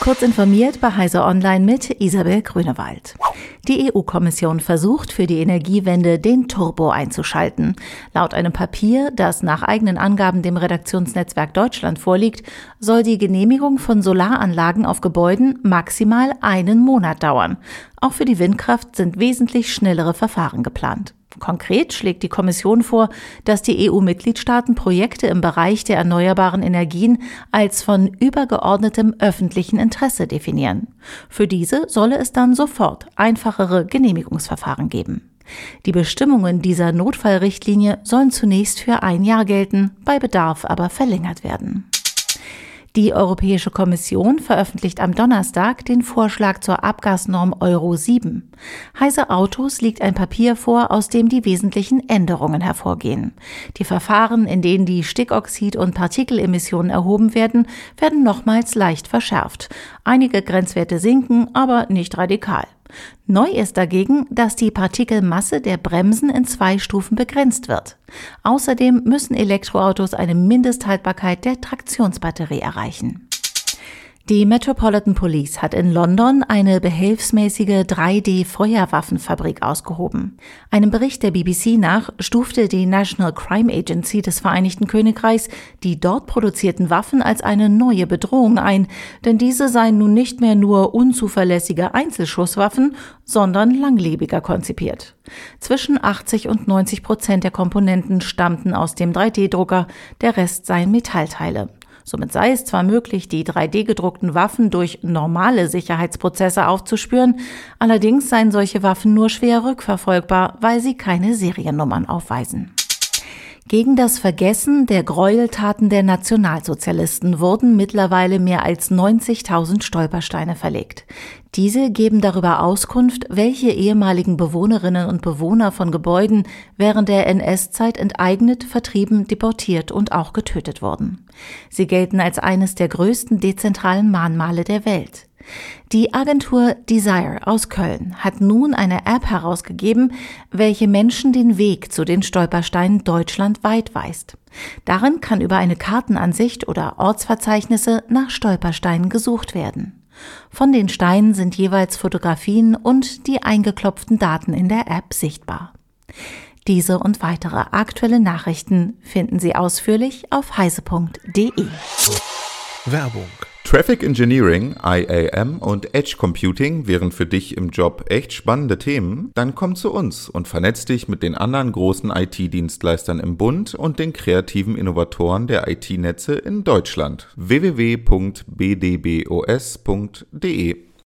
Kurz informiert bei Heise Online mit Isabel Grünewald. Die EU-Kommission versucht für die Energiewende den Turbo einzuschalten. Laut einem Papier, das nach eigenen Angaben dem Redaktionsnetzwerk Deutschland vorliegt, soll die Genehmigung von Solaranlagen auf Gebäuden maximal einen Monat dauern. Auch für die Windkraft sind wesentlich schnellere Verfahren geplant. Konkret schlägt die Kommission vor, dass die EU-Mitgliedstaaten Projekte im Bereich der erneuerbaren Energien als von übergeordnetem öffentlichen Interesse definieren. Für diese solle es dann sofort einfachere Genehmigungsverfahren geben. Die Bestimmungen dieser Notfallrichtlinie sollen zunächst für ein Jahr gelten, bei Bedarf aber verlängert werden. Die Europäische Kommission veröffentlicht am Donnerstag den Vorschlag zur Abgasnorm Euro 7. Heise Autos liegt ein Papier vor, aus dem die wesentlichen Änderungen hervorgehen. Die Verfahren, in denen die Stickoxid- und Partikelemissionen erhoben werden, werden nochmals leicht verschärft. Einige Grenzwerte sinken, aber nicht radikal. Neu ist dagegen, dass die Partikelmasse der Bremsen in zwei Stufen begrenzt wird. Außerdem müssen Elektroautos eine Mindesthaltbarkeit der Traktionsbatterie erreichen. Die Metropolitan Police hat in London eine behelfsmäßige 3D-Feuerwaffenfabrik ausgehoben. Einem Bericht der BBC nach stufte die National Crime Agency des Vereinigten Königreichs die dort produzierten Waffen als eine neue Bedrohung ein, denn diese seien nun nicht mehr nur unzuverlässige Einzelschusswaffen, sondern langlebiger konzipiert. Zwischen 80 und 90 Prozent der Komponenten stammten aus dem 3D-Drucker, der Rest seien Metallteile. Somit sei es zwar möglich, die 3D-gedruckten Waffen durch normale Sicherheitsprozesse aufzuspüren, allerdings seien solche Waffen nur schwer rückverfolgbar, weil sie keine Seriennummern aufweisen. Gegen das Vergessen der Gräueltaten der Nationalsozialisten wurden mittlerweile mehr als 90.000 Stolpersteine verlegt. Diese geben darüber Auskunft, welche ehemaligen Bewohnerinnen und Bewohner von Gebäuden während der NS-Zeit enteignet, vertrieben, deportiert und auch getötet wurden. Sie gelten als eines der größten dezentralen Mahnmale der Welt. Die Agentur Desire aus Köln hat nun eine App herausgegeben, welche Menschen den Weg zu den Stolpersteinen deutschlandweit weist. Darin kann über eine Kartenansicht oder Ortsverzeichnisse nach Stolpersteinen gesucht werden. Von den Steinen sind jeweils Fotografien und die eingeklopften Daten in der App sichtbar. Diese und weitere aktuelle Nachrichten finden Sie ausführlich auf heise.de. Werbung Traffic Engineering, IAM und Edge Computing wären für dich im Job echt spannende Themen? Dann komm zu uns und vernetz dich mit den anderen großen IT-Dienstleistern im Bund und den kreativen Innovatoren der IT-Netze in Deutschland. www.bdbos.de